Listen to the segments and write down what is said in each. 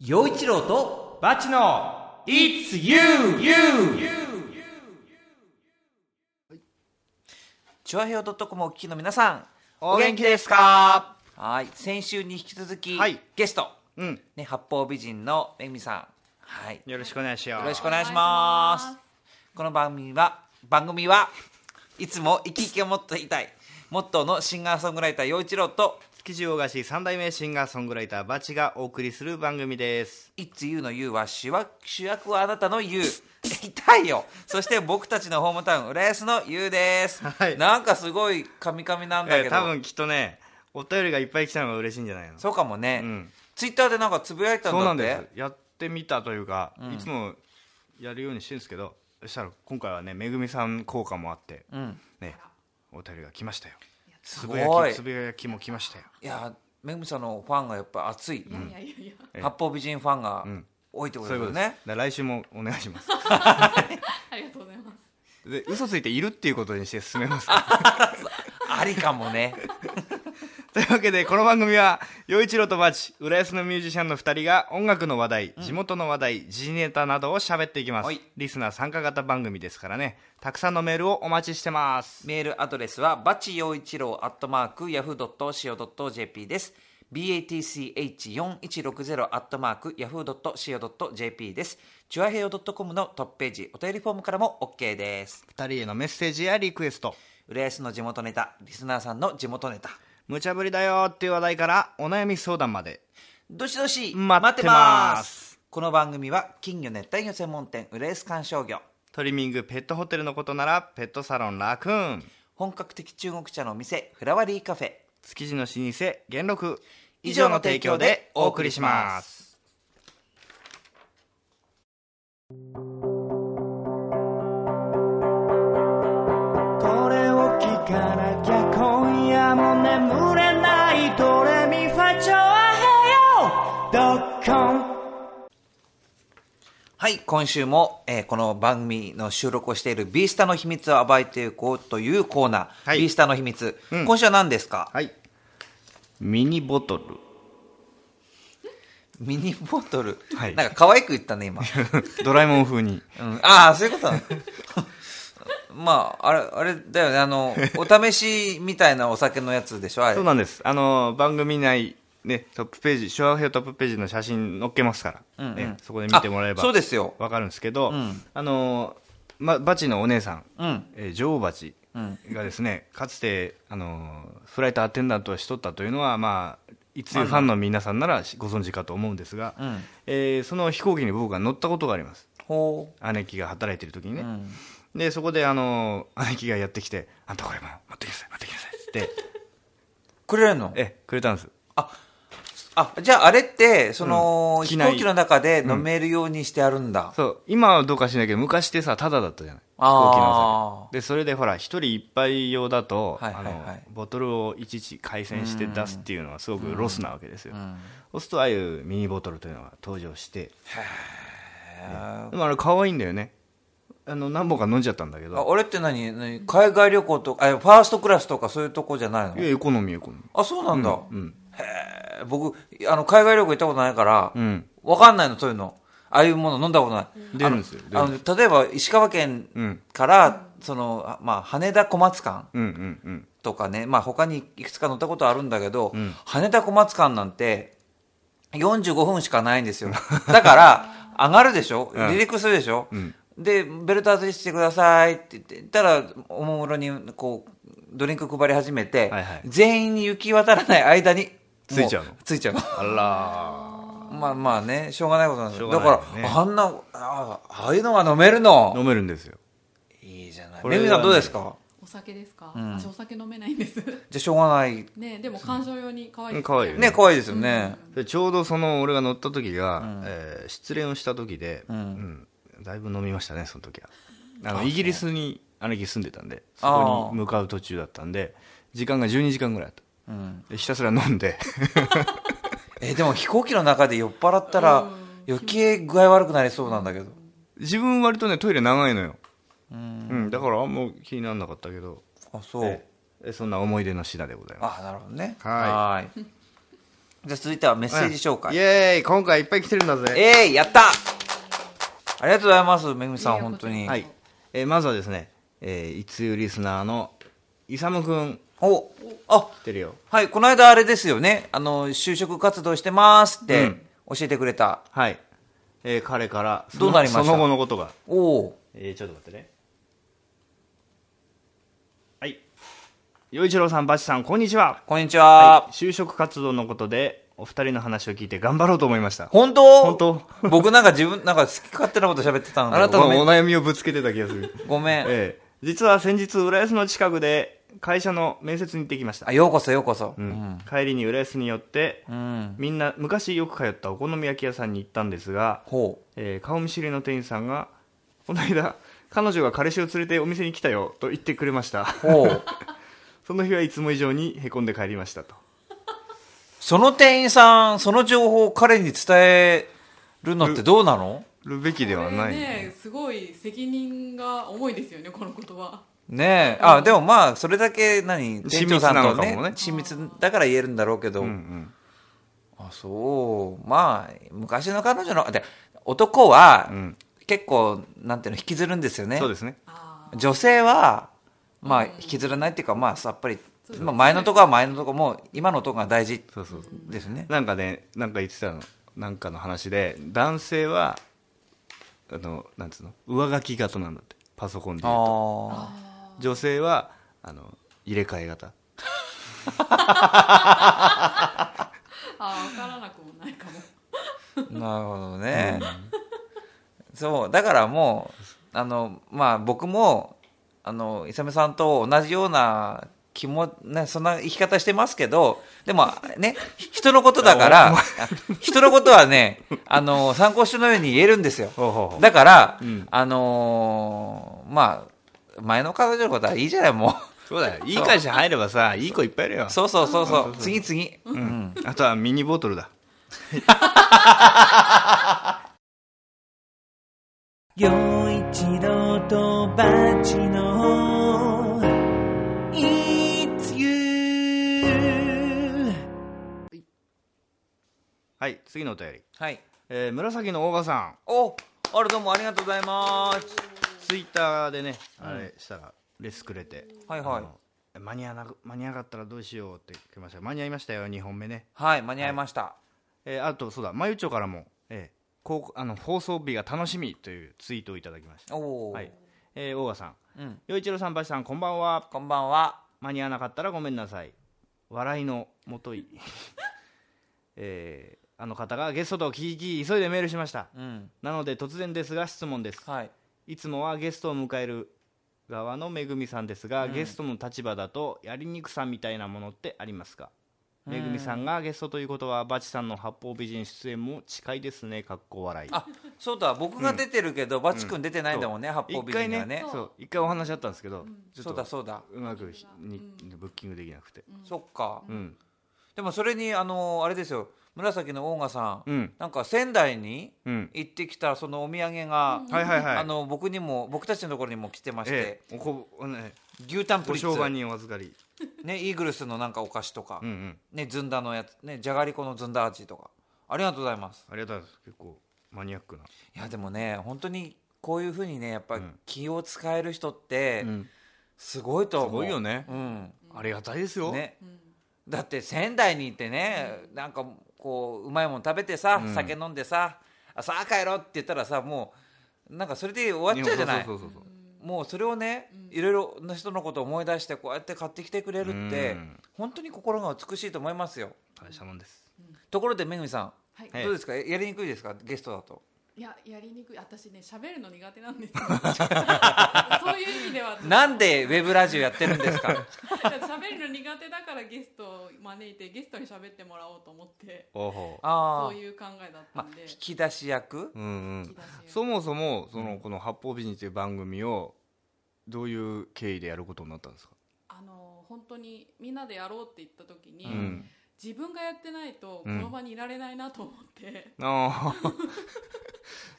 陽一郎とバチの It's you, you! チュアヘオ .com をお聞きの皆さんお元気ですか？はい。先週に引き続き、はい。ゲスト、うん。ね、八方美人のめぐみさん。はい。よろしくお願いしよう。よろしくお願いします。この番組は番組はいつも生き生きを持っていたいモットーのシンガーソングライター陽一郎と築地大菓子三代目シンガーソングライターバチがお送りする番組です。「It's You」の「You」は主役主役はあなたの「You 」痛いよ。そして僕たちのホームタウン浦安の「You」です、はい。なんかすごいカミカミなんだけど、えー多分きっとね、お便りがいっぱい来たのが嬉しいんじゃないの？そうかもね、うん。ツイッターでなんかつぶやいたんだって？そうなんです。やってみたというか、いつもやるようにしてるんですけど、そしたら今回はね、めぐみさん効果もあって、うん。ね、お便りが来ましたよ。すつごいぶやき、つぶやきも来ましたよ。いやめぐみさんのファンがやっぱ熱い、いやいやいやいや。え八方美人ファンがん多いってこそういうことです。ね、だから来週もお願いします。ありがとうございます。で、嘘ついているっていうことにして進めます。ありかもねというわけでこの番組は陽一郎とバチ浦安のミュージシャンの2人が音楽の話題、地元の話題時事ネタなどを喋っていきます。はい。リスナー参加型番組ですからね。たくさんのメールをお待ちしてます。メールアドレスはバチ陽一郎アットマークヤフー .co.jp です。Batch4160 アットマークヤフー .co.jp です。チュアヘヨ .com のトップページお便りフォームからも OK です。2人へのメッセージやリクエスト。浦安の地元ネタリスナーさんの地元ネタ無茶ぶりだよっていう話題からお悩み相談まで。どしどし待ってます。この番組は金魚熱帯魚専門店浦安観賞魚。トリミングペットホテルのことならペットサロンラクーン。本格的中国茶のお店フラワリーカフェ。築地の老舗元禄。以上の提供でお送りします。これを聞かなきはい、今週も、えーこの番組の収録をしているビースタの秘密を暴いていこうというコーナー、はい。ビースタの秘密、うん。今週は何ですか？はい。ミニボトル。ミニボトル、はい。なんか可愛く言ったね今、ドラえもん風に。うん、ああそういうことなの？まああれあれだよね。あのお試しみたいなお酒のやつでしょあれ。そうなんです。あの、番組内、ね、トップページ、ショアトップページの写真載っけますから、うんうん。ね、そこで見てもらえばあそうですよ。わかるんですけど、うん。あの、ま、バチのお姉さん、うん。えー女王バチうん。がですね、かつて、あの、フライトアテンダントをしとったというのは、まあ、いつゆファンの皆さんならご存知かと思うんですが、うん。えーその飛行機に僕が乗ったことがあります。ほ姉貴が働いてる時にね。う、うん、で、そこで、あの、姉貴がやってきて、あんたこれも持ってきなさい、持ってきなさいって、くれるの？え、くれたんです。あじゃああれってその、飛うん。機内行機の中で飲めるようにしてあるんだ、そう、今はどうかしないけど、昔ってさ、タダだったじゃない。飛あー。行機の酒。で、それでほら、一人一杯用だと、はいはいはい。あの、ボトルをいちいち回線して出すっていうのはすごくロスなわけですよ。うん。そうすると、ああいうミニボトルというのが登場して、へでもあれ可愛いんだよね。あの、何本か飲んじゃったんだけあど、俺って何？何？海外旅行とかあファーストクラスとかそういうとこじゃないの？いや、エコノミー、エコノミあそうなんだ、ー。うん。へー僕あの海外旅行行ったことないから、うん。わかんないのそういうの。ああいうもの飲んだことない。出るんですよあの例えば石川県うん。から、そのあまあ、羽田小松間うん、うん、うん。とかね、まあ、他にいくつか乗ったことあるんだけど、ん。羽田小松間なんて45分しかないんですよ。だから上がるでしょ？うん。離陸するでしょ、うん。でベルト外してくださいって言って言ったらおもむろにこうドリンク配り始めて、はいはい。全員に行き渡らない間についちゃうの？もついちゃう。のあらまあまあねしょうがないことなんですしょよだかうがないよね。らあんなあああいうのが飲めるの？ー飲めるんですよ。いいじゃない。これはね。めぐみさんどうですか？お酒ですか？ん。私お酒飲めないんです。じゃあしょうがない。ね、でも鑑賞用に可愛い。うん可愛いよね。可愛いですよね、でちょうどその俺が乗った時が、ん。えー失恋をした時で、うん。うんだいぶ飲みましたねその時は。あのあイギリスに姉貴住んでたんでそこに向かう途中だったんで時間が12時間ぐらいあったうん。でひたすら飲んで。えでも飛行機の中で酔っ払ったらうん。余計具合悪くなりそうなんだけど。自分割とねトイレ長いのよ、うん。うん、だからあんま気にならなかったけど。あそう。ええそんな思い出の品でございます。あなるほどね。はーい。じゃあ続いてはメッセージ紹介。イエーイ。今回いっぱい来てるんだぜ。えいやった。ありがとうございますめぐみさん本当に。はい。えーまずはですね、えー、いつゆリスナーのイサムくんおあ来てるよ。はいこの間あれですよねあの就職活動してますってうん教えてくれた、はい。えー彼から、どうなりました？その後のことが。おおえー、ちょっと待ってね。はい。洋一郎さん、バチさん、こんにちは。こんにちは、就職活動のことで、お二人の話を聞いて頑張ろうと思いました。本当？本当？僕なんか自分なんか好き勝手なこと喋ってたんだあなたのお悩みをぶつけてた気がする。ごめん、ええ実は先日、浦安の近くで会社の面接に行ってきました。あ。ようこそようこそ、ううん。ん帰りに浦安に寄って、うん、みんな昔よく通ったお好み焼き屋さんに行ったんですが、ほえー顔見知りの店員さんが、この間、彼女が彼氏を連れてお店に来たよと言ってくれました。うほう。その日はいつも以上にへこんで帰りましたと。その店員さんその情報を彼に伝えるのってどうなの？るべきではない、これねすごい責任が重いですよねこの言葉ねえ。あでもまあそれだけ何店長さんとなのかもねね親密だから言えるんだろうけど、うんうん。あそう。まあ昔の彼女ので男はうん。結構なんていうの引きずるんですよね。そうですね。あ女性はまあ引きずらないっていうかまあさっぱり、まあ、前のとこは前のとこも今のとこが大事そうそう。ですね。なんかね、なんか言ってたの、なんかの話で、男性は、あの、なんつうの、上書き型なんだって、パソコンで言うと。あ女性は、あの、入れ替え型。ああ分からなくもないかも。あなるほどね、そうだからもうあのまあ僕もあの勇さんと同じような気もねそんな生き方してますけどでもね人のことだから 人のことはねあの参考書のように言えるんですよ。だから、うん。あのーまあ前の彼女のことはいいじゃないもそうだよ。いい会社入ればさ、いい子いっぱいいるよう。そうそうそうそう次次うん。あとはミニボトルだ。陽一郎とバチの It's you はい、次のお便り。はいえー紫の大場さん。おあれどうもありがとうございますツイッターでね、あれしたら、レスくれて。はいはい。あの間に合わなく間に合わなかったらどうしようって来ました。間に合いましたよ2本目ね、はい間に合いました、えーあとそうだまゆちょからも、えーこうあの放送日が楽しみというツイートをいただきました。おお、はい、えー、大賀さん。うん、陽一郎さんばしさんこんばんは。こんばんは。間に合わなかったらごめんなさい。笑いのもとい えーあの方がゲストと聞き急いでメールしました。うん。なので突然ですが質問です。はいいつもはゲストを迎える側のめぐみさんですが、うん。ゲストの立場だとやりにくさみたいなものってありますか？うん。めぐみさんがゲストということはバチさんの八方美人出演も近いですね。かっこ笑い。あそうだ。僕が出てるけど、バチ君出てないんだもんね、八方美一回ね。人にはねそう。一回お話あったんですけど、ちょっとそうだそうだ、うまくひにブッキングできなくて。そっか、うん。でもそれにあのあれですよ紫のオーガさん、うん。なんか仙台にうん。行ってきたそのお土産が、はいはいはい。あの僕にも僕たちのところにも来てまして、ええおこね牛タンプリッツ。ご商売人お預かり。ねイーグルスのなんかお菓子とか、うんうん。ねずんだのやつねじゃがりこのずんだ味とか。ありがとうございます。ありがとうございます。結構マニアックな。いやでもね本当にこういうふうにねやっぱうん。気を使える人ってうん。すごいと思う、すごいよね。うん。ありがたいですよ。ね。うん。だって仙台に行ってね、なんかこううまいもん食べてさ、うん。酒飲んでさあさあ帰ろうって言ったらさもうなんかそれで終わっちゃうじゃない？そうそうそうそうもうそれをね、いろいろな人のことを思い出してこうやって買ってきてくれるって、うん。本当に心が美しいと思いますよ。大したもんです。ところでめぐみさんはい。ええどうですか？やりにくいですか？ゲストだといややりにくい。私ね喋るの苦手なんですよ。そういう意味では。なんでウェブラジオやってるんですか？喋るの苦手だからゲストを招いてゲストに喋ってもらおうと思って。そういう考えだったまあんで、引き出し役？うんうん。そもそもそのこの「八方美人」という番組をどういう経緯でやることになったんですか、あの本当にみんなでやろうって言った時に、うん自分がやってないとこうん。の場にいられないなと思って、ああ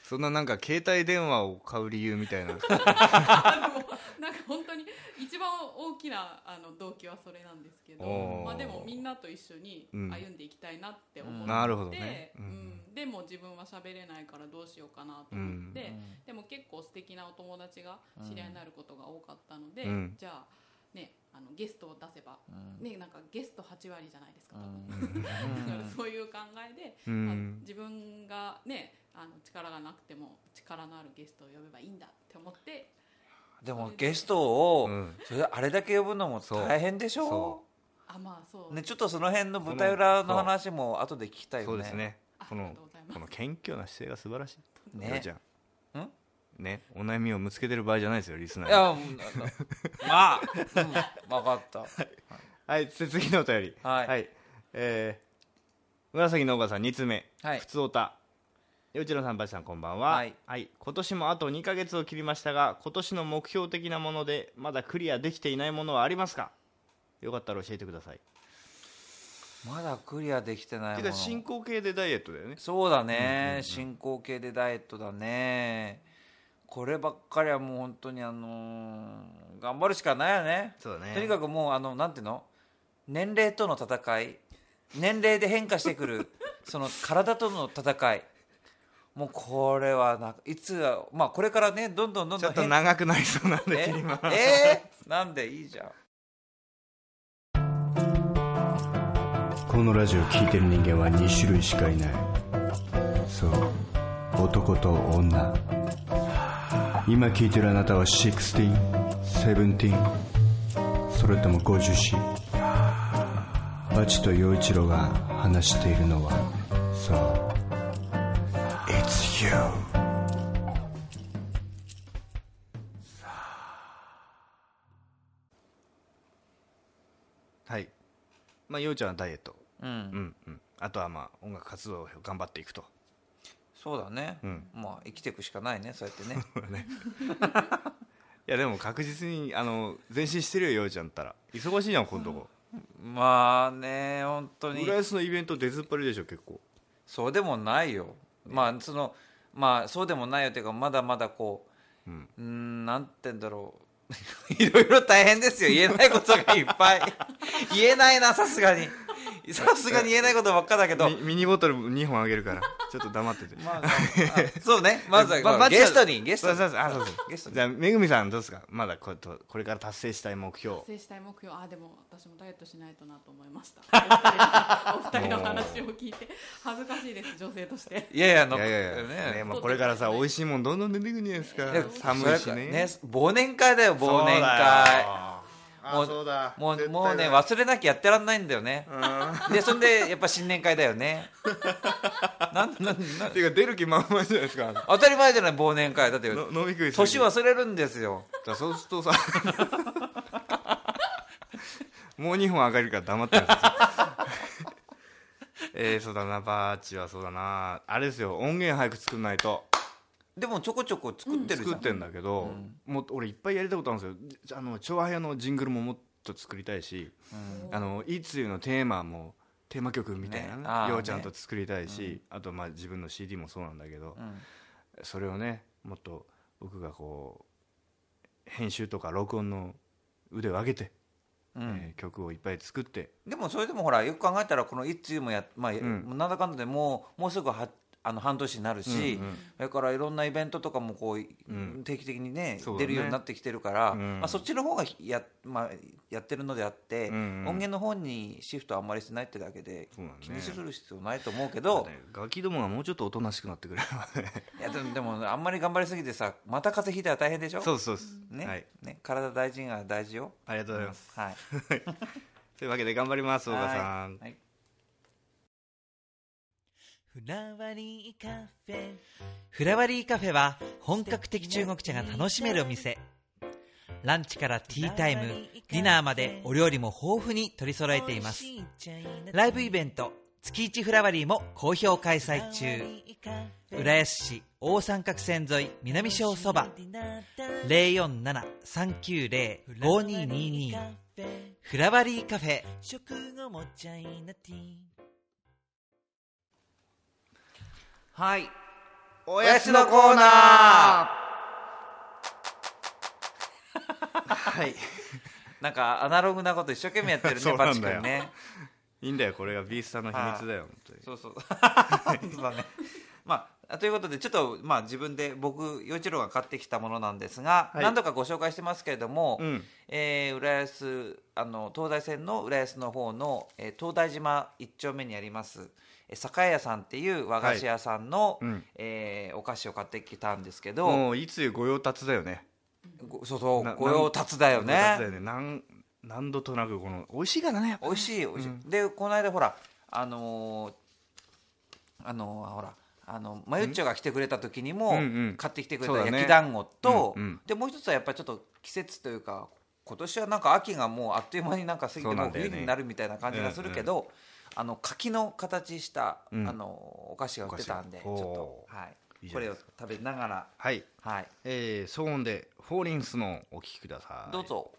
そんななんか携帯電話を買う理由みたいな。あ でもなんか本当に一番番大きなあの動機はそれなんですけどまあでもみんなと一緒にうん。歩んでいきたいなって思って、うんなるほどね。ううん。んでも自分は喋れないからどうしようかなと思って、うん。でも結構素敵なお友達が知り合いになることが多かったので、うん。じゃあねあのゲストを出せば、うん。ねなんかゲスト8割じゃないですかう多分、ん。だからそういう考えで、うまあん自分がねあの力がなくても力のあるゲストを呼べばいいんだって思ってでもゲストを、うん。それあれだけ呼ぶのも大変でしょ？そあまあそう、ね、ちょっとその辺の舞台裏の話も後で聞きたいよね。そうですね。あこのこの謙虚な姿勢が素晴らしい。ね。ゃんんねお悩みをぶつけてる場合じゃないですよリスナーいやうん まあ、うん、分かった。はい。つ次のお便り。はい。えー紫農家さん2つ目。はい。ふつおた。ようちろさんばしさんこんばんは。はい、今年もあと2ヶ月を切りましたが今年の目標的なものでまだクリアできていないものはありますか？よかったら教えてください。まだクリアできてないもの。てか進行形でダイエットだよね。そうだね、進行形でダイエットだねこればっかりはもう本当にあのー頑張るしかないよね。そうだね。とにかくもうあのなんていうの？年齢との戦い。年齢で変化してくる。その体との戦い。もうこれはないつはまあこれからねどんどんどんちょっとどん変長くなりそうなんでえ？切りますえー？なんで？いいじゃん。このラジオを聴いてる人間は2種類しかいない。そう。男と女今聴いてるあなたは 16?17? それとも50バチと陽一郎が話しているのはそう It's you. はい。まあようちゃんはダイエット。うん、うんうん。あとはまあ音楽活動を頑張っていくとそうだね、うん。まあ生きていくしかないねそうやってね。いやでも確実にあの前進してるよようちゃんったら。忙しいじゃんこのとこ。まあね本当に。浦安のイベント出ずっぱりでしょ結構。そうでもないよ。まあそのまあそうでもないよっていうかまだまだこううんなんて言うんだろう。いろいろ大変ですよ。言えないことがいっぱい。言えないなさすがにさすがに言えないことばっかだけど。ミミニボトル2本あげるから。ちょっと黙ってて。まあ、あ そうね。まずは、ままあゲストにゲストに。そうそうあそうそう。ゲストに。じゃあめぐみさんどうですか？まだこれとこれから達成したい目標達成したい目標あでも私もダイエットしないとなと思いました。お二人の話を聞いて。恥ずかしいです女性として。いやいやのいやいやねねまあ、これからさ美味しいもんどんどん出てくるんじゃないですか。寒いしね。ね忘年会だよ忘年会。あもうそうだ。もうもうねだ忘れなきゃやってらんないんだよね。でそんでやっぱ新年会だよね。なんなんなん。ていうか出る気満々じゃないですか。当たり前じゃない忘年会。だっての飲み食い年忘れるんですよ。そうするとさ もう2本上がるから黙ってるんです。よ えー、そうだなバーチはそうだな。あれですよ音源早く作んないとでもちょこちょこ作ってるじゃん、作ってんだけど、もう俺いっぱいやりたいことあるんですよ。じあの調和屋のジングルももっと作りたいし、あのいつゆのテーマもテーマ曲みたいなねね。あーようちゃんと作りたいし、あとまあ自分の CD もそうなんだけど、うん。それをねもっと僕がこう編集とか録音の腕を上げて、うん。えー曲をいっぱい作って。でもそれでもほらよく考えたらこの「いつゆ」もや、まあん。なんだかんだでもうもうすぐはあの半年になるし、うんうん。それからいろんなイベントとかもこう、ん。定期的にねね。出るようになってきてるから、うん。まあ、そっちの方がや,、まあ、やってるのであって、うんうん。音源の方にシフトあんまりしてないってだけで、ね。気にする必要ないと思うけど、ね。ガキどもがもうちょっとおとなしくなってくれればね。いやでもでもあんまり頑張りすぎてさまた風邪ひいたら大変でしょ？そうそうです、ね,、はい、ね。体大事が大事よありがとうございます、はい。というわけで頑張ります大賀さん、はいフラワリーカフェ。フラワリーカフェは本格的中国茶が楽しめるお店。ランチからティータイムディナーまでお料理も豊富に取り揃えています。ライブイベント月一フラワリーも好評開催中。浦安市大三角線沿い南小そば。047-390-5222フラワリーカフェ。はい。おやつのコーナ はい。なんかアナログなこと一生懸命やってる そねバチ君ね。いいんだよこれがビースターの秘密だよ、本当に。そうそう。そうだね。まあということでちょっとまあ自分で僕陽一郎が買ってきたものなんですが、はい。何度かご紹介してますけれども、うん。えー浦安あの東西線の浦安の方の、えー東大島一丁目にありますえー酒屋さんっていう和菓子屋さんの、うん。えーお菓子を買ってきたんですけど、もういつ御用達だよね。ごそうそうな御用達だよ御用達だよね。ねなん何度となくこの美味しいからね美味しい美味しい、でこの間ほらあのーあのーほらあのマユッチョが来てくれた時にもうんうん買ってきてくれた焼き団子と、うんうん。でもう一つはやっぱりちょっと季節というか今年はなんか秋がもうあっという間になんか過ぎてもう冬になるみたいな感じがするけど、あの柿の形した、うん。あのお菓子が売ってたんでちょっと、はい。これを食べながら。はい。はい。えー、騒音でフォーリンスのお聞きください。どうぞ。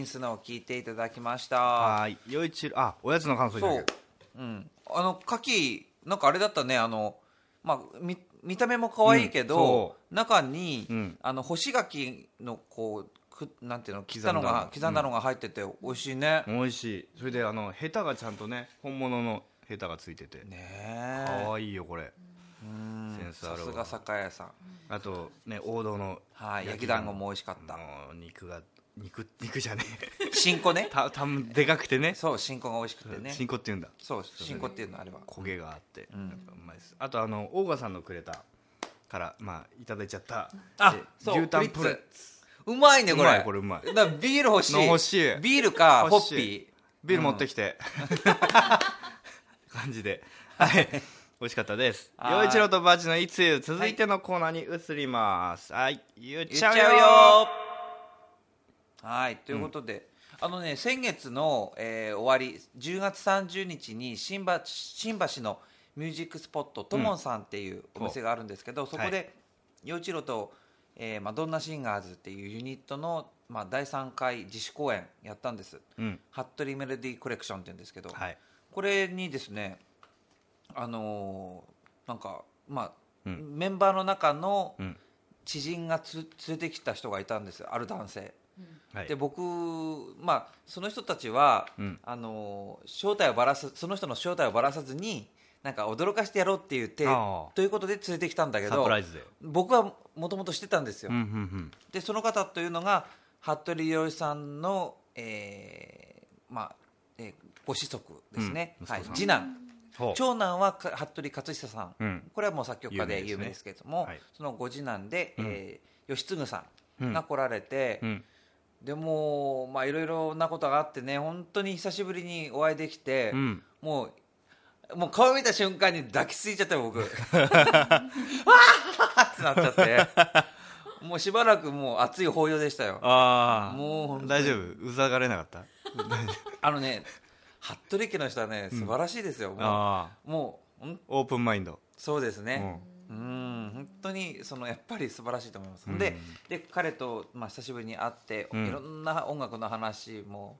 ンスのを聞いていただきました。はーい陽一郎あおやつの感想そう。うん。あの、牡蠣、なんかあれだったね、あの、まあ、見見た目も可愛いけうん中に、うんあの、干し柿の、こう、くなんていうの、刻んだの刻んだのが入ってて、美味しいね。美味しいそれであのヘタがちゃんとね本物のヘタがついててねえ。かわいいよこれうんセンスあるわさすが酒屋さん。あとね王道のはい、焼き団子も美味しかった。肉が肉肉じゃねえ。新子ね。たたんでかくてね。そう、新子が美味しくてね。新子って言うんだ。そう、新子っていうのあれば。焦げがあって、ん。やっぱうまいです。あとあのオーガさんのくれたからまあいただいちゃった。あえそう牛タンプレッうまいね、これ。うまいこれうまい。だビール欲しい。の欲しい。ビールか、ホッピビール持ってきて、感じで。はい。美味しかったです。はい。陽一郎とバチのいつ続いてのコーナーに移ります。はい。言っー。言っちゃうよはい、ということで、あのね、先月の、えー終わり、10月30日に新橋新橋のミュージックスポット、トモンさんっていうお店があるんですけど、そこはで、陽一郎と、えーマドンナシンガーズっていうユニットの、まあ、第3回自主公演やったんです。うん。ハットリメロディーコレクションって言うんですけど、はい。これにですねあのーなんかまあ、うん。メンバーの中のうん。知人がつ連れてきた人がいたんです。よある男性、はい。で僕まあその人たちは、うん。あのー正体をばらすその人の正体をばらさずになんか驚かしてやろうっていう手ああ。ということで連れてきたんだけど僕はもともとしてたんですよ、うんうんでその方というのが服部洋さんの、えーまあえーご子息ですね、はいうん息子さん。次男。長男はか服部勝久さん、うん。これはもう作曲家で有名ですけれども、はい。そのご次男で、うん。えー吉嗣さうんん。が来られて、うんでもまあいろいろなことがあってね本当に久しぶりにお会いできて、うん。もうもう顔見た瞬間に抱きついちゃったよ僕。わーってなっちゃって。もうしばらくもう熱い抱擁でしたよ。ああもう大丈夫？うざがれなかった？あのね服部家の人はね素晴らしいですよ、もうああもうほんオープンマインド。そうですねうん本当にそのやっぱり素晴らしいと思います、うん。でで彼と、まあ、久しぶりに会って、うん。いろんな音楽の話も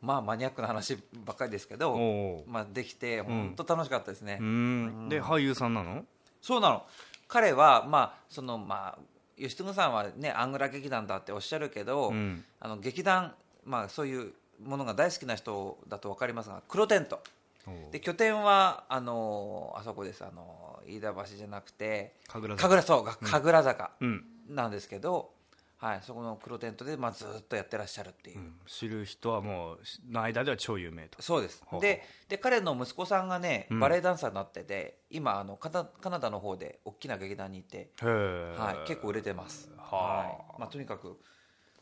まあマニアックな話ばっかりですけど、まあ、できて本当楽しかったですね、うん。で俳優さんなの？そうなの。彼はまあそのまあ吉嗣さんはねアングラ劇団だっておっしゃるけど、うん。あの劇団まあそういうものが大好きな人だと分かりますが黒テントで拠点はあのあそこです。あの飯田橋じゃなくて神楽坂。神楽そうが神楽坂うん。なんですけど、はい、そこの黒テントで、まあ、ずっとやってらっしゃるっていう、うん。知る人はもうの間では超有名と。そうです。でで彼の息子さんがねうん。バレエダンサーになってて、今あのカナカナダの方で大きな劇団にいて、はい、結構売れてます、はあ。い。まあ、とにかく、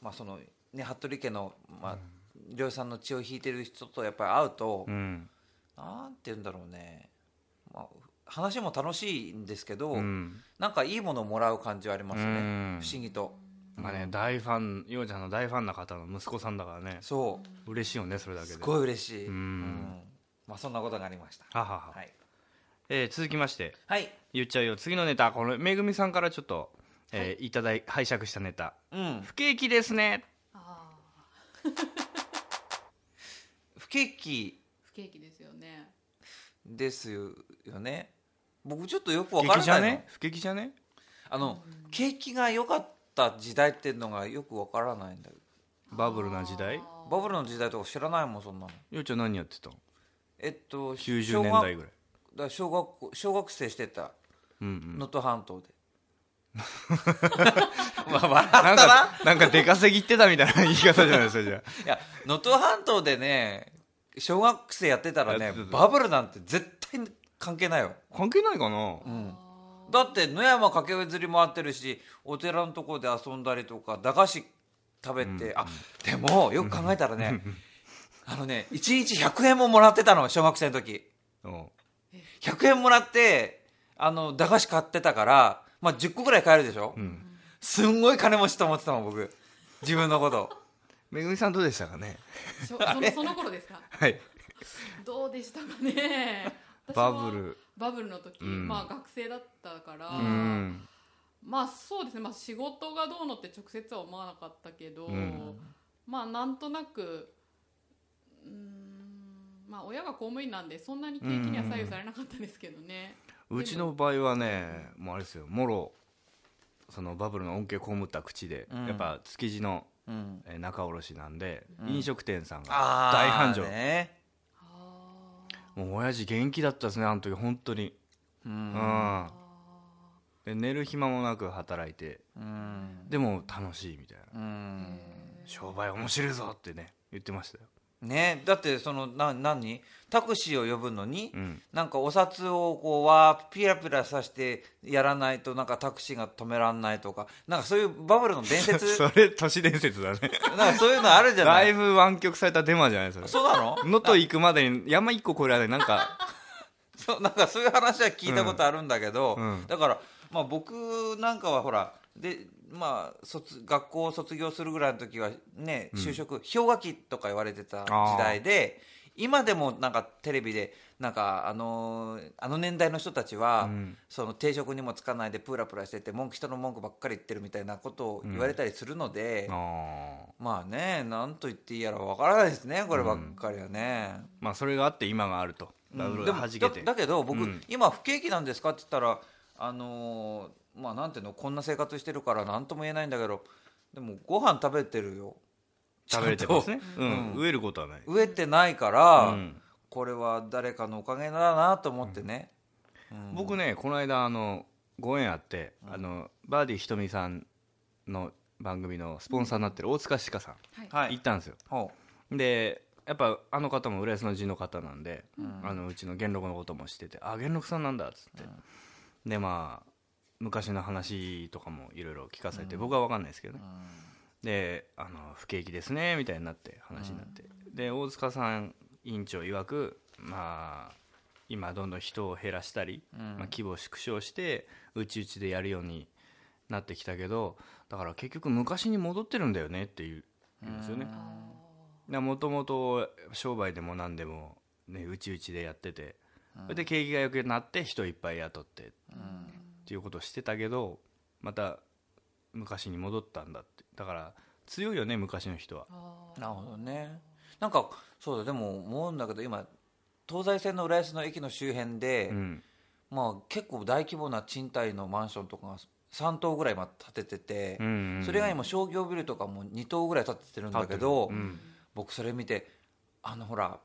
まあそのね、服部家の、まあ漁師さんの血を引いてる人とやっぱり会うと、うんなんて言うんだろうね、まあ、話も楽しいんですけど、うん。なんかいいものをもらう感じはありますね、うん。不思議と。まあね大ファンようちゃんの大ファンな方の息子さんだからね。そう。嬉しいよねそれだけで。すごい嬉しい、うん。うん。まあ、そんなことがありました。ははは。はい、えー続きまして。はい。言っちゃうよ。次のネタ。このめぐみさんからちょっとえーい。ただい拝借したネタ。うん、不景気ですね。あ 不景気不景気ですよね。ですよね。僕ちょっとよくわ不からないの。景気じゃね？不景気じゃね？あの景気が良かった時代っていうのがよくわからないんだけバブルな時代？バブルの時代とか知らないもんそんなの。ようちゃん何やってた？のえっと90年代ぐらい。らい小学校小学生してた。うんうん。能登半島で。まあ笑ったなんなんか出稼ぎ行ってたみたいな言い方じゃないですかじゃあ。いや能登半島でね小学生やってたらねバブルなんて絶対に関係ないよ、関係ないかな。うん、だって野山駆けずり回ってるしお寺のところで遊んだりとか駄菓子食べて、あでもよく考えたらね あのね1日100円ももらってたの小学生の時。う。ん100円もらってあの駄菓子買ってたから、まあ、10個ぐらい買えるでしょ、うん。すんごい金持ちと思ってたもん僕。自分のことめぐみさんどうでしたかね？そのその頃ですか？はい。どうでしたかね？私バはブル。バブルの時、うん。まあ学生だったから、うん。まあそうですね、まあ、仕事がどうのって直接は思わなかったけど、うん。まあなんとなくうーんまあ親が公務員なんでそんなに景気には左右されなかったですけどね、うちの場合はねもうあれですよ。もろそのバブルの恩恵被った口で、うん。やっぱ築地のうんえー仲卸なんで、うん。飲食店さんがあ大繁盛、もう親父元気だったですねあの時本当に。ううん。で寝る暇もなく働いて。うん。でも楽しいみたいな。うん。商売面白いぞってね言ってましたよね。だってそのな何？タクシーを呼ぶのに、うん。なんかお札をこうわーピラピラさしてやらないとなんかタクシーが止めらんないとかなんかそういうバブルの伝説？それ都市伝説だね。なんかそういうのあるじゃなだいいぶ湾曲されたデマじゃない？それ。そうなの？能登行くまでに山一個越えられないなんか そうなんかそういう話は聞いたことあるんだけど、うん。うん。だから、まあ、僕なんかはほらで、まあ、卒学校を卒業するぐらいの時はね就職、氷河期とか言われてた時代で今でもなんかテレビでなんかあのーあの年代の人たちは、うん。その定職にもつかないでプラプラしてて文句人の文句ばっかり言ってるみたいなことを言われたりするので、まあね何と言っていいやらわからないですねこればっかりはね。まあそれがあって今があると。だだけど僕、うん。今不景気なんですかって言ったらあのーまあなんていうのこんな生活してるから何とも言えないんだけどでもご飯食べてるよ。食べれてますね。ううん。ん。飢えることはない。飢えてないから、うん。これは誰かのおかげだなと思ってね、うん。僕ねこの間あのご縁あってあのバーディーひとみさんの番組のスポンサーになってる大塚歯科さん。はい。行ったんですよ。ほでやっぱあの方も浦安の地の方なんで、あのうちの元禄のことも知っててあ元禄さんなんだっつって、でまあ昔の話とかもいろいろ聞かされて、僕は分かんないですけどね、であの不景気ですねみたいになって話になって、で大塚さん委員長曰くまあ今どんどん人を減らしたり、まあ、規模を縮小してうちうちでやるようになってきたけどだから結局昔に戻ってるんだよねっていうんですよね、もともと商売でも何でもねうちうちでやってて、それで景気が良くなって人いっぱい雇ってっていうことをしてたけどまた昔に戻ったんだって。だから強いよね昔の人は。なるほどね。なんかそうだでも思うんだけど今東西線の浦安の駅の周辺で、うん。まあ、結構大規模な賃貸のマンションとかが3棟ぐらいま建ててて、うんうんうん。それが今商業ビルとかも2棟ぐらい建ててるんだけど、うん。僕それ見てあのほら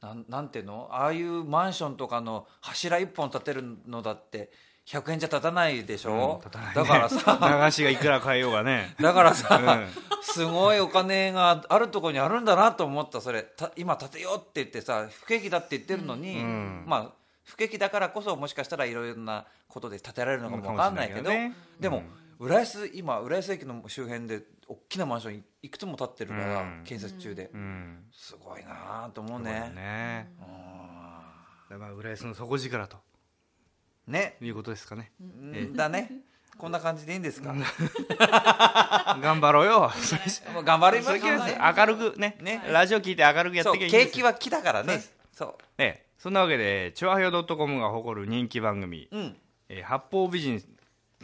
なんなんていうの？ああいうマンションとかの柱1本建てるのだって100円じゃ建たないでしょ、うん立たないねだからさ。駄菓子がいくら買えようがね。だからさ、うん。すごいお金があるところにあるんだなと思った。それた今建てようって言ってさ不景気だって言ってるのに、うん。まあ不景気だからこそもしかしたらいろいろなことで建てられるのかも分かんないけどね。でも、浦安今浦安駅の周辺で大きなマンションいいくつも建ってるから、うん。建設中で、うん。すごいなと思うね。ね。だから浦安の底力と。うんね。いうことですかね。うん。だね。こんな感じでいいんですか、頑張ろうよ。も う頑張ります。明るくね。ね。ラジオ聞いて明るくやってそうきゃいいんです景気は木だからね。そね。そんなわけでチョアヘヨ .com が誇る人気番組。ううん。えー八方美人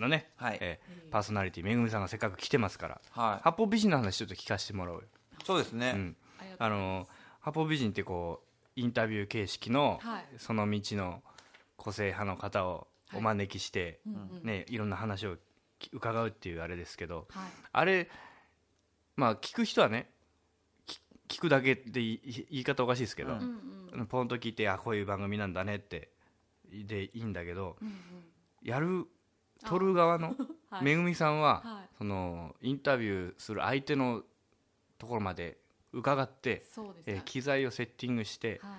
のね、はい。えーパーソナリティめぐみさんがせっかく来てますから、はい。八方美人の話ちょっと聞かせてもらおうよ、そうですね、うん、あの八方美人ってこうインタビュー形式の、はい。その道の個性派の方をお招きして、うんうん。ね、いろんな話をき伺うっていうあれですけどはい。あれまあ聞く人はねき聞くだけでいい言い方おかしいですけど、うんポンと聞いてあこういう番組なんだねってでいいんだけどうんうん。やる撮る側の はい。めぐみさんは、はい。そのインタビューする相手のところまで伺って、えー機材をセッティングして、は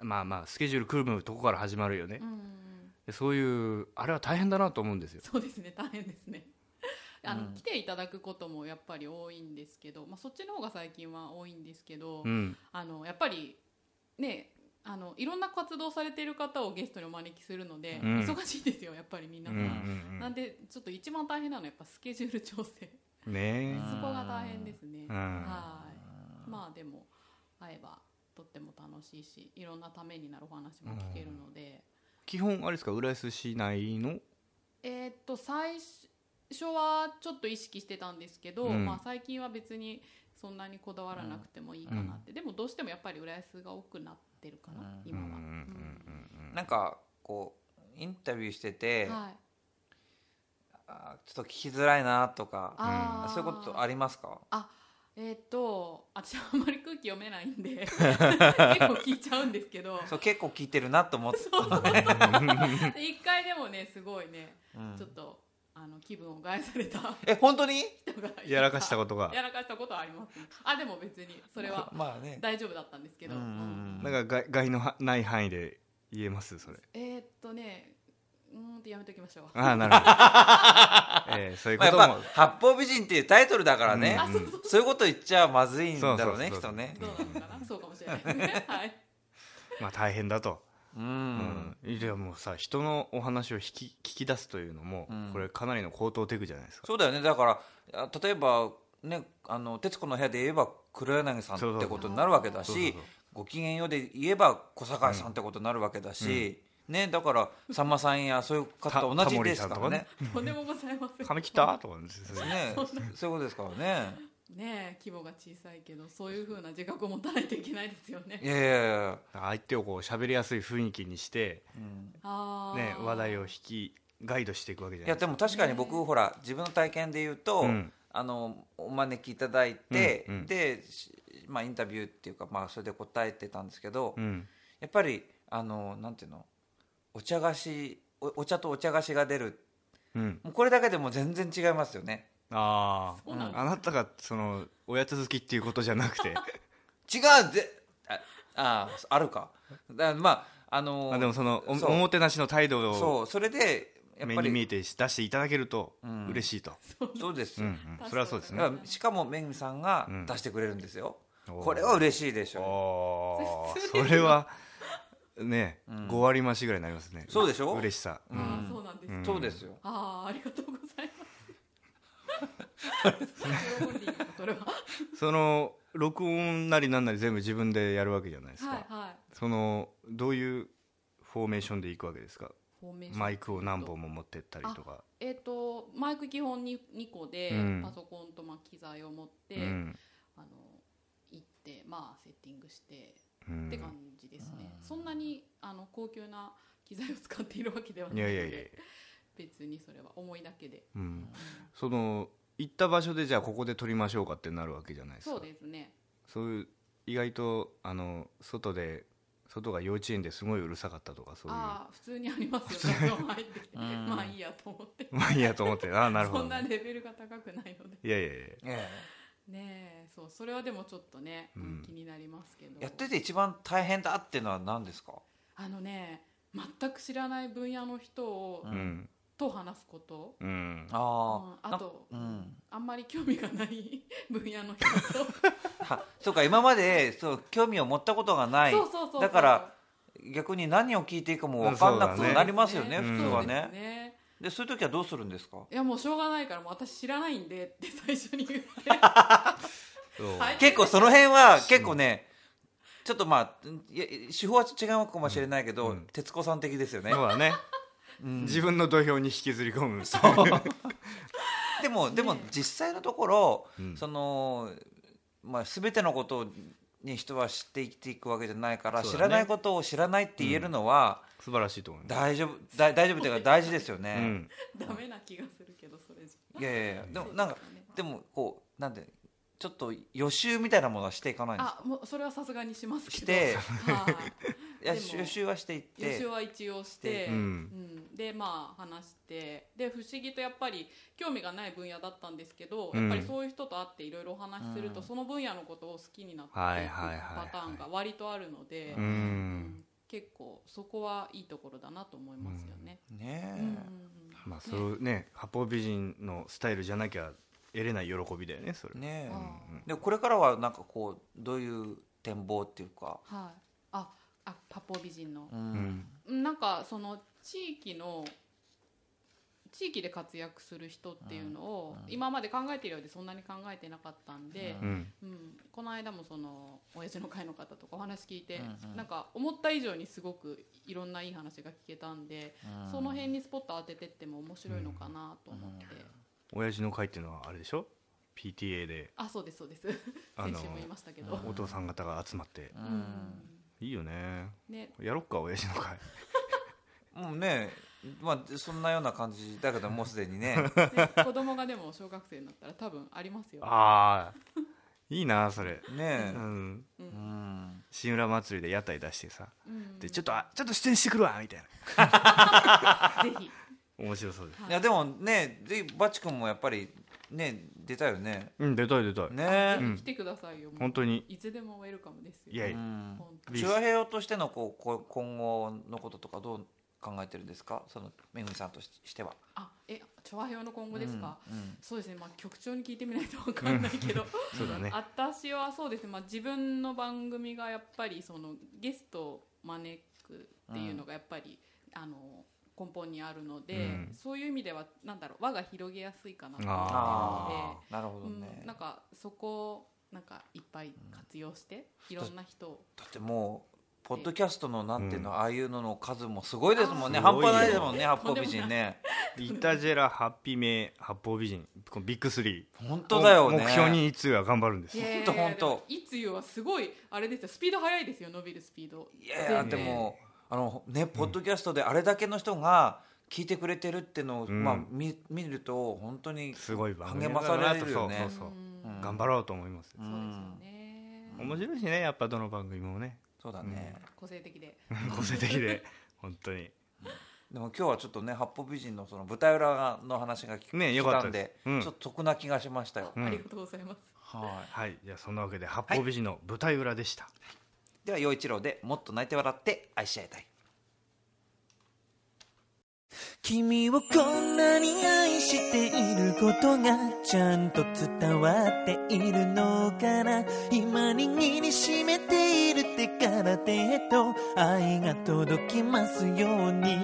い。まあまあスケジュール組むとこから始まるよね、そういうあれは大変だなと思うんですよ。そうですね。大変ですね。あの、うん来ていただくこともやっぱり多いんですけど、まあ、そっちの方が最近は多いんですけど、うん。あのやっぱりねあのいろんな活動されている方をゲストにお招きするので、うん。忙しいですよやっぱり皆さん、うんうんなんでちょっと一番大変なのはやっぱスケジュール調整。うんね。えそこが大変ですね。うん。はい。まあでも会えばとっても楽しいしいろんなためになるお話も聞けるので、基本あれですか浦安市内の？えーっと最初はちょっと意識してたんですけど、うん。まあ、最近は別にそんなにこだわらなくてもいいかなって、でもどうしてもやっぱり浦安が多くなってるかな、うん。今は、うんうんうんなんかこうインタビューしてて、はい。あーちょっと聞きづらいなとかそういうことありますか？あえーっと私あんまり空気読めないんで 結構聞いちゃうんですけど。そう結構聞いてるなと思って、で 一回でもねすごいね、うん。ちょっとあの気分を害されたえ本当に？やらかしたことが。やらかしたことはあります、ね、あでも別にそれはまあね。大丈夫だったんですけど、うんうんうん。うんなんか害害のはない範囲で言えますそれ。えーっとねうーんってやめときましょう。ああなるほど、えーそういうまあ、ことも、やっぱ八方美人っていうタイトルだからね、うんうそう。そういうこと言っちゃまずいんだろうねそうそうそうきっとね。どうなのかな？そうかもしれない。はい。まあ大変だと、うん、うん。いやもうさ人のお話を引き聞き出すというのも、うん。これかなりの高等テクじゃないですか。そうだよね。だからあ例えばねあの『徹子の部屋』で言えば黒柳さんってことになるわけだしそうそうそう「ごきげんよう」で言えば小堺さんってことになるわけだし、ね、だからさんまさんやそういう方と同じですからね。とんでもございません。髪切った？とかですね。ねそういうことですからねねえ規模が小さいけどそういうふうな自覚を持たないといけないですよね。いやいやいや相手をこう喋りやすい雰囲気にして、あー。ね、話題を引きガイドしていくわけじゃいやないですか。でも確かに僕ほら自分の体験で言うと、うん。あのお招きいただいて、うんうん。で、しまあ、インタビューっていうか、まあ、それで答えてたんですけど、うん。やっぱりあのなんていうのお茶菓子おお茶とお茶菓子が出る。うん、もうこれだけでも全然違いますよねあああなたがそのおやつ好きっていうことじゃなくて。違うぜあああるか。だまああのあでもそのおそう。おもてなしの態度をそうそれでやっぱり。目に見えて出していただけるとうん。嬉しいと、そうです。よ、うんうん。それはそうですね。だからしかもめぐみさんがうん。出してくれるんですよ、おー。これは嬉しいでしょ。あー。それはね、うん。5割増しぐらいになりますね。そうでしょ？嬉しさ、うん。あーそうなんです、うん。そうですよ。ああありがとうございその録音なりなんなり全部自分でやるわけじゃないですか、はいはい。そのどういうフォーメーションでいくわけですか？マイクを何本も持ってったりとか。えっ、とマイク基本に2個で、うん。パソコンとまあ機材を持って、うん。あの行ってまあセッティングしてうん。って感じですね、そんなにあの高級な機材を使っているわけではないいのでやいやいや別にそれは思いだけで。うん、その行った場所でじゃあここで撮りましょうかってなるわけじゃないですか。そうですね。そういう意外とあの外で外が幼稚園ですごいうるさかったとかそういう。ああ普通にありますよ。入ってきてまあいいやと思って。まあいいやと思って。ああなるほど、そんなね、レベルが高くないので。いやいやいやえねえそうそれはでもちょっとね、うん。気になりますけど。えやってて一番大変だっていうのは何ですか？あのね全く知らない分野の人を、うんと話すこと、うん。ああ、うんあとうん。あんまり興味がない 分野の人と。はそうか今までそう興味を持ったことがない。そうそうそうそう。だから逆に何を聞いていいかも分かんなくなりますよねうん普通はそうですね。ねでそういう時はどうするんですか？いやもうしょうがないからもう私知らないんでって最初に言って。結構その辺は結構ねちょっとまあいや手法は違うかもしれないけど、うん。徹子さん的ですよね、そうだね。うん自分の土俵に引きずり込む。でもでも実際のところ、うん。そのまあ、全てのことに人は知って生きていくわけじゃないから、ね。知らないことを知らないって言えるのは、素晴らしいと思います。大丈夫だ大丈夫というか 大事ですようね、ん。ダメな気がするけどそれじゃ。いやいやいやでもなんかでもこうなんでちょっと予習みたいなものはしていかないんですか？あもうそれはさすがにしますけど。して。はい。いや予習はしていって。予習は一応して、ううん。ん。でまあ話して。で不思議とやっぱり興味がない分野だったんですけど、うん。やっぱりそういう人と会っていろいろお話しすると、うん。その分野のことを好きになっていくはいはいはいはい。パターンが割とあるので、ううん。ん結構そこはいいところだなと思いますよね。ねえ、うんうんうん。まあそうね八方美人のスタイルじゃなきゃ得れない喜びだよねそれ。ねえ。あでこれからはなんかこうどういう展望っていうか、はい、ああ八方美人の。う、うん。んなんかその地域の地域で活躍する人っていうのを、うん。今まで考えているようでそんなに考えてなかったんで、ううん。うん。この間もその親父の会の方とかお話聞いて、うんうん。なんか思った以上にすごくいろんないい話が聞けたんで、うん。その辺にスポット当ててっても面白いのかなと思って、親父の会っていうのはあれでしょ？PTA で。あそうですそうです。あの先週も言いましたけど、お父さん方が集まって。いいよね。ね。やろっか親父の会。もうねまあそんなような感じ。だけどもうすでにね。ね子供がでも小学生になったら多分ありますよ。ああいいなそれ。ねえ、うん。ううん。ん、新浦祭りで屋台出してさ。うん。でちょっとあちょっと出演してくるわみたい ぜひ。な面白そうです。い。やでもねでバチ君もやっぱりね出たよね。うん出たい出たい。ね。来てくださいよ、もう本当に。いつでもウェルカムですよ。いやいや。うん。本当ビチュアヘヨとしてのこう今後のこととかどう考えてるんですか？そのめぐみさんとししては。あえ調和表の今後ですか、うんうん。そうですね。まあ局長に聞いてみないと分かんないけど、そうだね。私はそうですね、まあ、自分の番組がやっぱりそのゲストを招くっていうのがやっぱり、あの根本にあるので、うん。そういう意味ではなんだろう輪が広げやすいかなと思あってなるほで、うん。どね、なんかそこをなんかいっぱい活用して、いろんな人を。だってもうポッドキャストのなんていうの、ああいうのの数もすごいですもんね。半端ないですもんね八方美人ね。イタジェラハッピーメイ八方美人。このビッグスリー。本当だよね。目標にいつは頑張るんですいやいやいつゆはすごいあれですよ。スピード速いですよ伸びるスピード。いやでもあのねポッドキャストであれだけの人が聞いてくれてるってのを、うん。まあ見見ると本当にすごい番組励まされるよね。そうそうそう。うん。頑張ろうと思います。うそうですよんね、面白いしねやっぱどの番組もね。そうだね、個性的で。個性的で本当に。でも今日はちょっとね八方美人のその舞台裏の話が聞,、聞ねよかったけたんで、うん。ちょっと得な気がしましたよ、うん。ありがとうございます。ははい。じゃあそんなわけで八方美人の舞台裏でした、いでは陽一郎でもっと泣いて笑って愛し合いたい。君をこんなに愛していることがちゃんと伝わっているのかな？今握りしめている手から手へと愛が届きますように。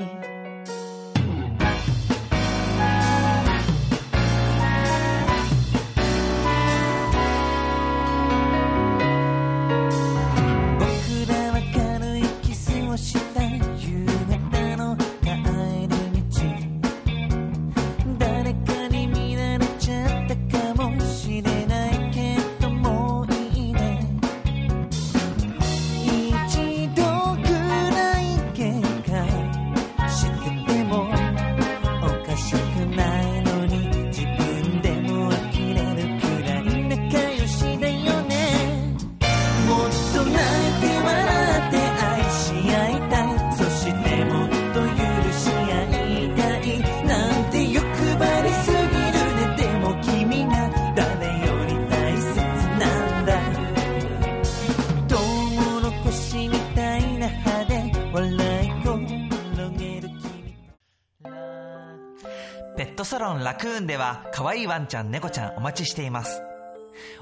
クーンでは可愛いワンちゃん猫ちゃんお待ちしています。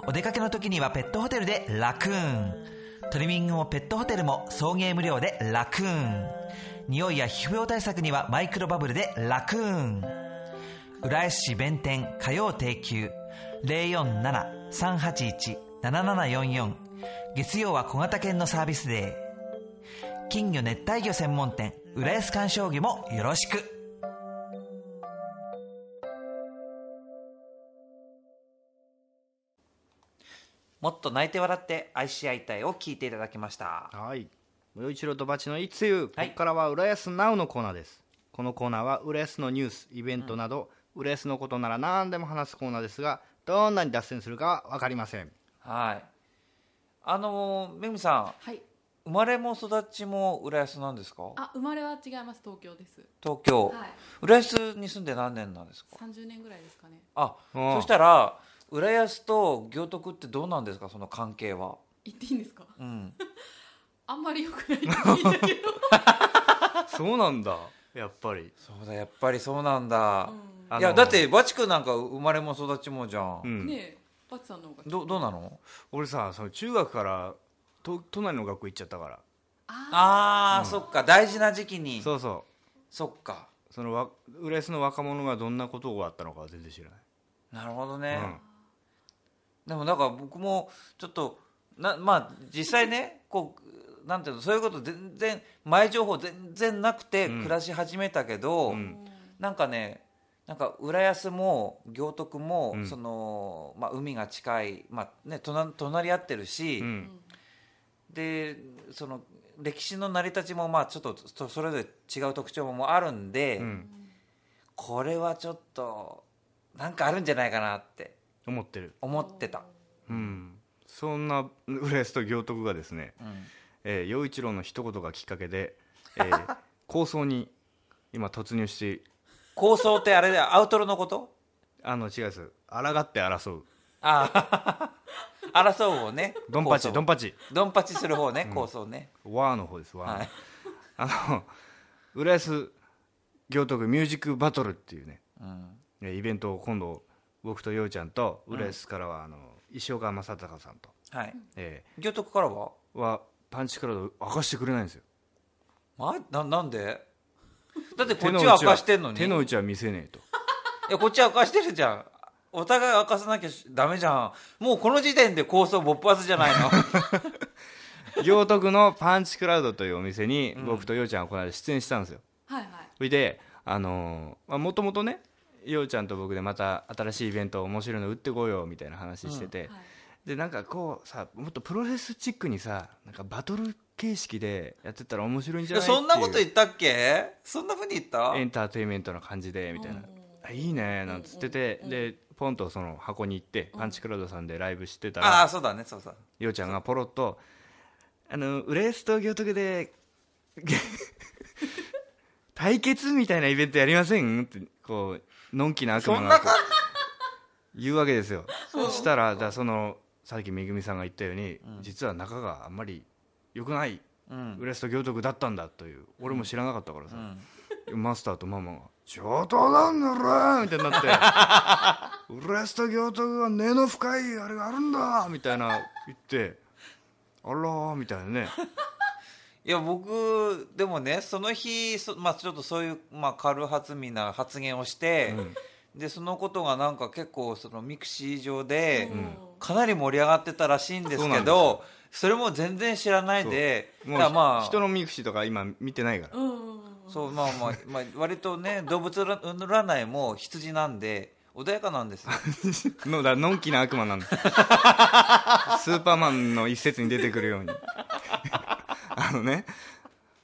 お出かけの時にはペットホテルでラクーン。トリミングもペットホテルも送迎無料でラクーン匂いや皮膚病対策にはマイクロバブルでラクーン浦安市弁天火曜定休。047-381-7744月曜は小型犬のサービスデー。金魚熱帯魚専門店浦安鑑賞魚もよろしく。もっと泣いて笑って愛し合いたいを聞いていただきました。はい。無一郎とバチのいつゆ、はい。ここからは浦安 NOW のコーナーです。このコーナーは浦安のニュースイベントなど、浦安のことなら何でも話すコーナーですがどんなに脱線するかは分かりません。はい。あのーめぐみさん。はい。生まれも育ちも浦安なんですか？あ生まれは違います。東京です。東京、はい。浦安に住んで何年なんですか？30年ぐらいですかね。あうん。そしたら浦安と行徳ってどうなんですか？その関係は。言っていいんですか？うん。あんまり良くないって聞いたけど、そうなんだ。やっぱり。そうだやっぱりそうなんだ、あのいやだってバチ君なんか生まれも育ちもじゃん、うん。ねえバツさんの方がどどうなの？俺さその中学からと都内の学校行っちゃったから。あああ、そっか。大事な時期に。そうそそっか。うそのわ浦安の若者がどんなことがあったのかは全然知らない。なるほどね、うんでもなんか僕もちょっとなまあ実際ねこうなんていうのそういうこと全然前情報全然なくてうん。暮らし始めたけど、うん。なんかねなんか浦安も行徳も、うん。そのまあ、海が近い、まあね、隣隣り合ってるし、うん。でその歴史の成り立ちもまあちょっとそそれぞれ違う特徴もあるんで、うん。これはちょっとなんかあるんじゃないかなって思ってる。思ってた、うん。そんな浦安と行徳がですねうん。えー陽一郎の一言がきっかけで、えー 構想に今突入して構想ってあれでアウトロのこと？あの違うです。抗って争う。ああ 争う方ね。ドンパチドンパチ。ドンパチする方ね、構想ね。ワーの方ですワー、はい。あの浦安行徳ミュージックバトルっていうねうん。えーイベントを今度僕と陽ちゃんと浦安からはあの石岡正隆さんと、はい。え行徳からは？ーはパンチクラウド明かしてくれないんですよ。まななんで？だってこっちは明かしてんのに。手の内は見せねえと。いやこっちは明かしてるじゃん。お互い明かさなきゃダメじゃん。もうこの時点で構想勃発じゃないの。行徳のパンチクラウドというお店に僕と陽ちゃんはこの間出演したんですよ。はいはい。それであのーもともとね陽ちゃんと僕でまた新しいイベント面白いの打ってこようよみたいな話してて、はい。でなんかこうさもっとプロレスチックにさなんかバトル形式でやってったら面白いんじゃないそんなこと言ったっけ？そんなふうに言った？うエンターテインメントな感じでみたいな。うん「あいいね」なんつってて。うん。でポンとその箱に行ってパンチクラウドさんでライブしてたらああそうだねそうそう。陽ちゃんがポロッと「あの浦安と行徳で 対決みたいなイベントやりません?」ってこうのんきな悪魔が 言うわけですよ。そしたらだそのさっきめぐみさんが言ったように、実は仲があんまり良くないうん。浦安と行徳だったんだという俺も知らなかったからさ、うん。マスターとママが「上等なんだろ!」みたいになって「浦安と行徳は根の深いあれがあるんだ!」みたいな言って「あらー」みたいなねいや僕でもねその日そ、まあ、ちょっとそういう、まあ、軽はずみな発言をして、でそのことがなんか結構そのミクシー上で、うん。かなり盛り上がってたらしいんですけどそれも全然知らないでまあ人のミクシーとか今見てないから。うんうんうんそうまあまあ、まあ、割とね動物占いも羊なんで穏やかなんですよ。のだのんきな悪魔なんです スーパーマンの一節に出てくるように あのね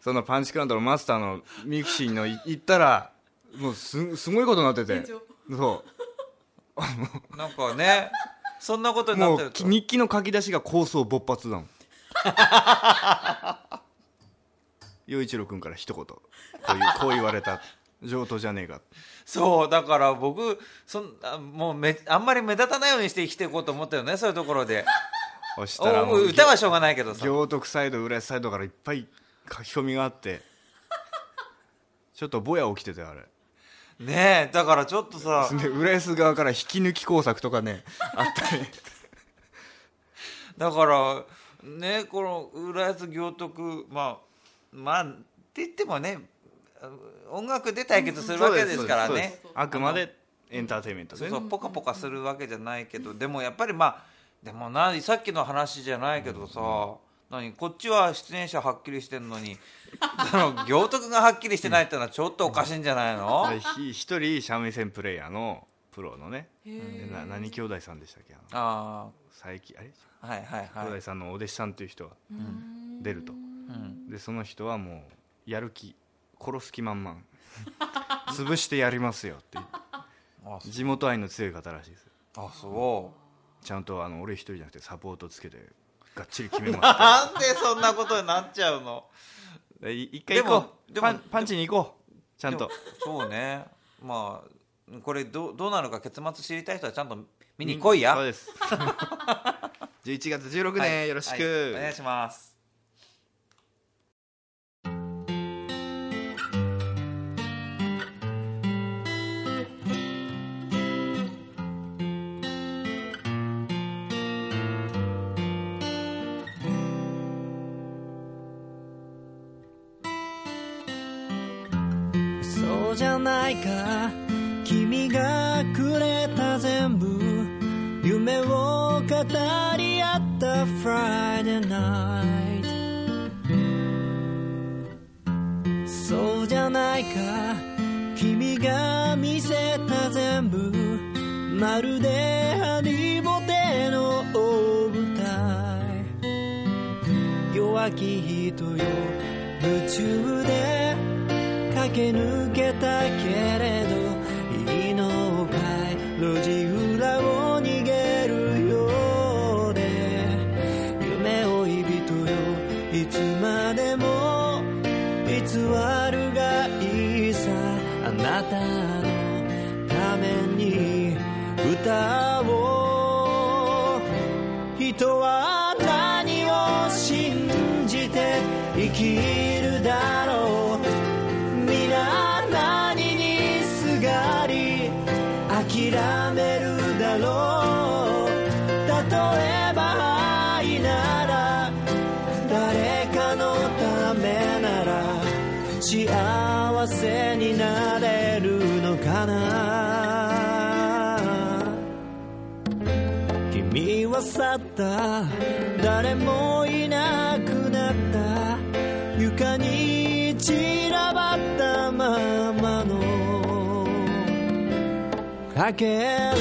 そのパンチクラウンドのマスターのミクシーのい行ったらもうすすごいことになってて。そう。なんかねそんなことになってると。日記の書き出しが構想勃発だもん。陽一郎君から一言。こういうこう言われた上等じゃねえか。そうだから僕そんあもうめあんまり目立たないようにして生きていこうと思ったよねそういうところでそしたらもおう歌はしょうがないけどさ。行徳サイド浦安サイドからいっぱい書き込みがあって。ちょっとぼや起きてたよあれ。ねえだからちょっとさ。で浦安側から引き抜き工作とかね あったり。だからねこの浦安行徳まあまあって言ってもね音楽で対決するわけですからね。あくまでエンターテインメントそうポカポカするわけじゃないけどでもやっぱりまあでもなさっきの話じゃないけどさ、何こっちは出演者はっきりしてんのに その行徳がはっきりしてないってのはちょっとおかしいんじゃないの、ひ一人三味線プレイヤーのプロのね。な何兄弟さんでしたっけ？あのあ佐伯あれ？あはいはい兄はい、弟さんのお弟子さんという人が出ると。うん、でその人はもうやる気殺す気満々。潰してやりますよって。地元愛の強い方らしいです。あそちゃんとあの俺一人じゃなくてサポートつけてがっちり決めうま なんでそんなことになっちゃうの？一回行こう。でもパンパンチに行こう。ちゃんと。そうね。まあこれどうどうなるか結末知りたい人はちゃんと見に来いや。そうです。11月16年、はい。よろしく、はい。お願いしますないか。君がくれた全部夢を語り合った Friday night そうじゃないか。君が見せた全部まるでハリボテの大舞台。弱き人よ夢中で。け抜けたけれどいいのかい路地誰もいなくなった。床に散らばったままの。かけら。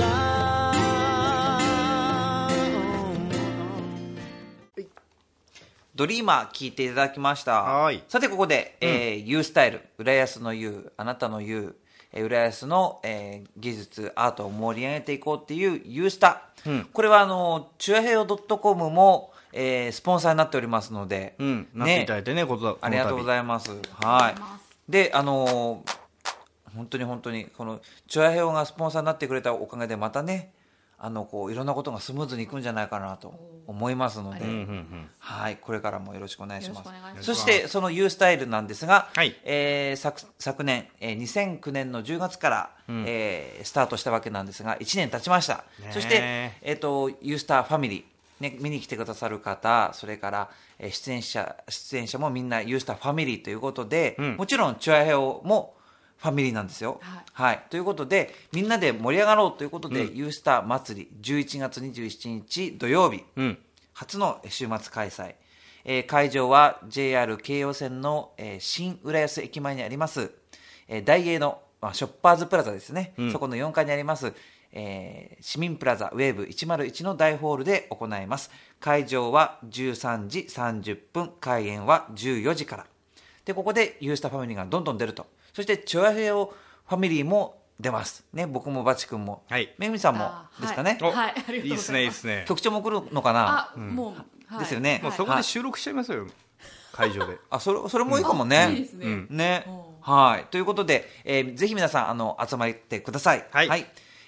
ドリーマー聞いていただきました。はい。さてここで、えー、U スタイル、浦安の U、あなたの U、えー浦安の、えー技術、アートを盛り上げていこうっていう U スタ。うんこれはあの、チュアヘヨ .com も、えースポンサーになっておりますので、うんなっていただいてねことありがとうごいざいます。はい。で、あのー本当に本当に、この、チュアヘヨがスポンサーになってくれたおかげで、またね、あの、こう、いろんなことがスムーズにいくんじゃないかなと思いますので、はい、これからもよろしくお願いします。ます。そして、その U スタイルなんですが、はい。えー昨昨年、えー2009年の10月から、ん。えースタートしたわけなんですが、1年経ちました。そして、えっ、と、U スターファミリー、ね、見に来てくださる方、それから、えー出演者、出演者もみんな U スターファミリーということで、うん。もちろん、チュアヘオもファミリーなんですよ。はい。ということで、みんなで盛り上がろうということで、うん。U スター祭り、11月27日土曜日、うん。初の週末開催、えー会場は JR 京葉線の、えー新浦安駅前にあります、えー大英の、まあ、ショッパーズプラザですね、うん。そこの4階にあります、えー市民プラザウェーブ101の大ホールで行います。会場は13時30分開演は14時から。でここでユースターファミリーがどんどん出るとそしてチョアヘオファミリーも出ます。ね僕もバチ君も、はい。めぐみさんもですかね、はい。はいありがとうございます。いいっすねいいっすね。局長も来るのかな？あ、もう、はい。ですよね。もうそこで収録しちゃいますよ。会場で。あそれそれもいいかもいいねですね。うん。ね。うん。はい。ということで、えーぜひ皆さんあの集まってください。はい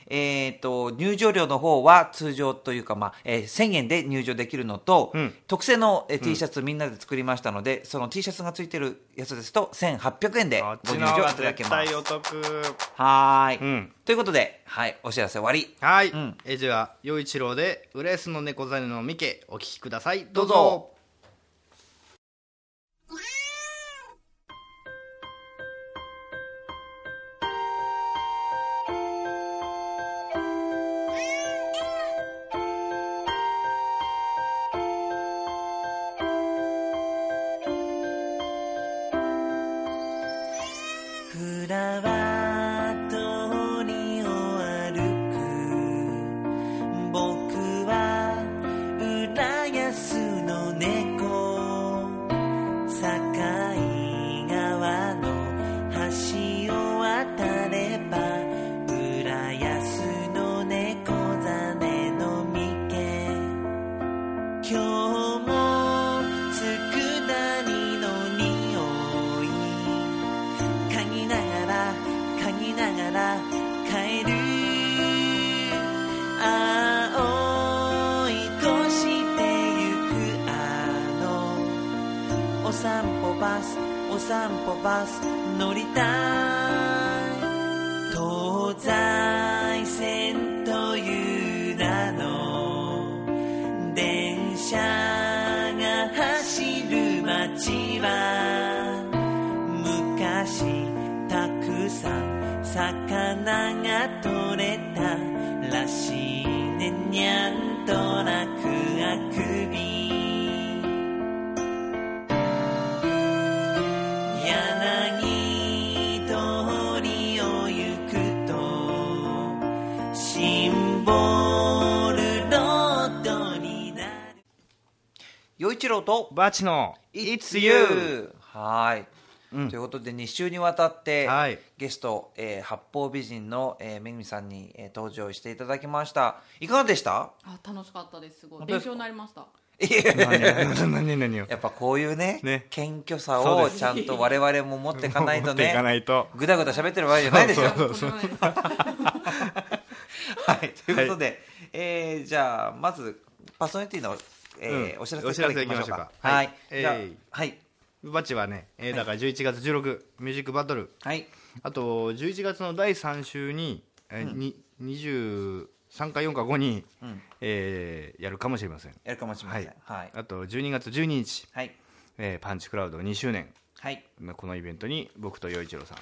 えっ、と、入場料の方は通常というか、まあ、えー1000円で入場できるのと、うん。特製の、えー T シャツみんなで作りましたので、その T シャツがついてるやつですと、1800円でご入場いただけます。お得。はーい、うん。ということで、はい、お知らせ終わり。はい、うん。えじゃあ陽一郎で「浦安の猫ザネのミケ」お聞きください。どうぞと、バチの It's You! はい。うん。ということで、2週にわたって、はい。ゲスト、えー八方美人の、えーめぐみさんに、えー登場していただきました。いかがでした？あ楽しかったです。すごい。勉強になりました。いや何何何何を。やっぱこういうねね。謙虚さをちゃんと我々も持っていかないと持っていねかないと。ぐだぐだ喋ってる場合じゃないですよ。はい、ということで、えーじゃあまずパーソナリティの、えーうんお知らせからいきましょうか。はい、はい。じゃあ、えーはい。バチはね、えーだから11月16ミュージックバトル。はい。あと11月の第3週に、えーに23か4か5に、うん。えーやるかもしれません。やるかもしれません。はい。あと12月12日、はい。えーパンチクラウド2周年はい。まあこのイベントに僕と陽一郎さん、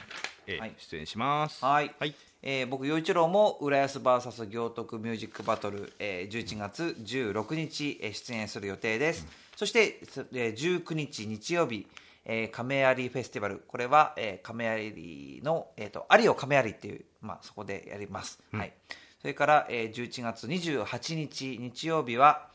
えーはい。出演します。はい。はい。えー僕陽一郎も浦安 VS 行徳ミュージックバトル、えー11月16日、えー出演する予定です、そして、そえー19日日曜日、えー亀有フェスティバル。これは、えー亀有の、えー、と有オ亀有っていう、まあ、そこでやります、はい、それから、えー11月28日日曜日は、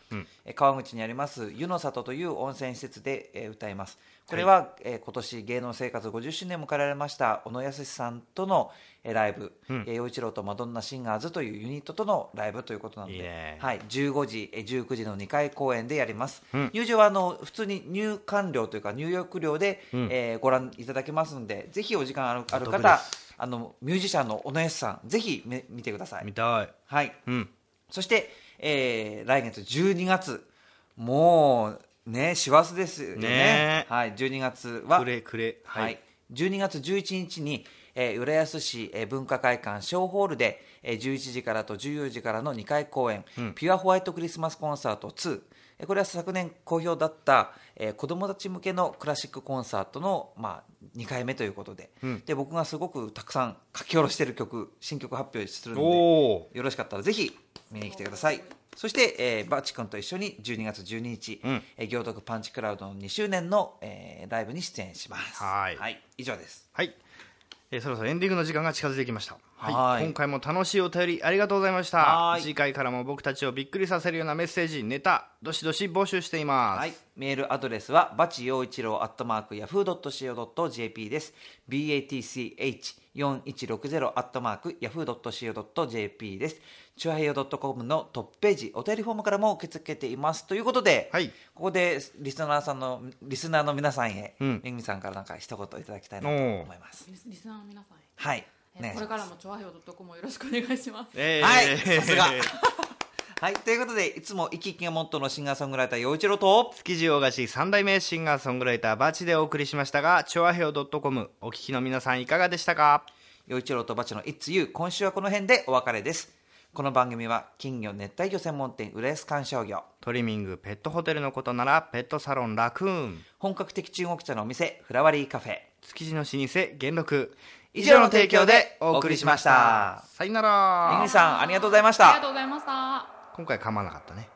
えー川口にあります湯の里という温泉施設で、えー歌いますこれは、えー今年芸能生活50周年を迎えられました小野康さんとの、えーライブ、えー陽一郎とマドンナシンガーズというユニットとのライブということなのではい、15時、えー19時の2回公演でやります、うん。入場はあの普通に入館料というか入浴料で、えーご覧いただけますのでぜひお時間あるある方す。あのミュージシャンの小野康さんぜひめ見てください。見たい。はい。うん。そして、えー来月12月、もうね、師走ですよね。ね。はい、12月は、くれくれ。はい、12月11日に、えー浦安市、えー文化会館小ホールで、えー11時からと14時からの2回公演、ピュアホワイトクリスマスコンサート2、えーこれは昨年好評だった、えー子どもたち向けのクラシックコンサートの、まあ、2回目ということで,、で僕がすごくたくさん書き下ろしている曲新曲発表するのでよろしかったらぜひ見に来てください。そして、えーバチ君と一緒に12月12日、うん。えー行徳パンチクラウドの2周年の、えーライブに出演します。はい。以上です。はい、えそろそろエンディングの時間が近づいてきました。はいはい今回も楽しいお便りありがとうございましたはい次回からも僕たちをびっくりさせるようなメッセージネタどしどし募集しています、はい、メールアドレスはバチ陽一郎アットマークヤフー .co.jp です。batch4160 アットマークヤフー .co.jp です。チュアヘヨ .com のトップページ、お便りフォームからも受け付けています。ということで、はいここでリスナーさんの、リスナーの皆さんへ、うんめぐみさんからなんか一言いただきたいなと思います。リスリスナーの皆さんへはい。ね。これからもチョアヘオ .com もよろしくお願いします。えはいさすが。はい、ということで、いつも生き生きがモットーのシンガーソングライター、陽一郎と、築地大菓子三代目シンガーソングライターバチでお送りしましたが、チョアヘオ .com お聞きの皆さんいかがでしたか？陽一郎とバチの It's You、今週はこの辺でお別れです。この番組は、金魚熱帯魚専門店、浦安観賞魚、トリミング、ペットホテルのことなら、ペットサロンラクーン、本格的中国茶のお店、フラワリーカフェ、築地の老舗、元禄、以上の提供でお送りしました。さよならめぐみさん、ありがとうございましたありがと。うございました今回噛まなかったね。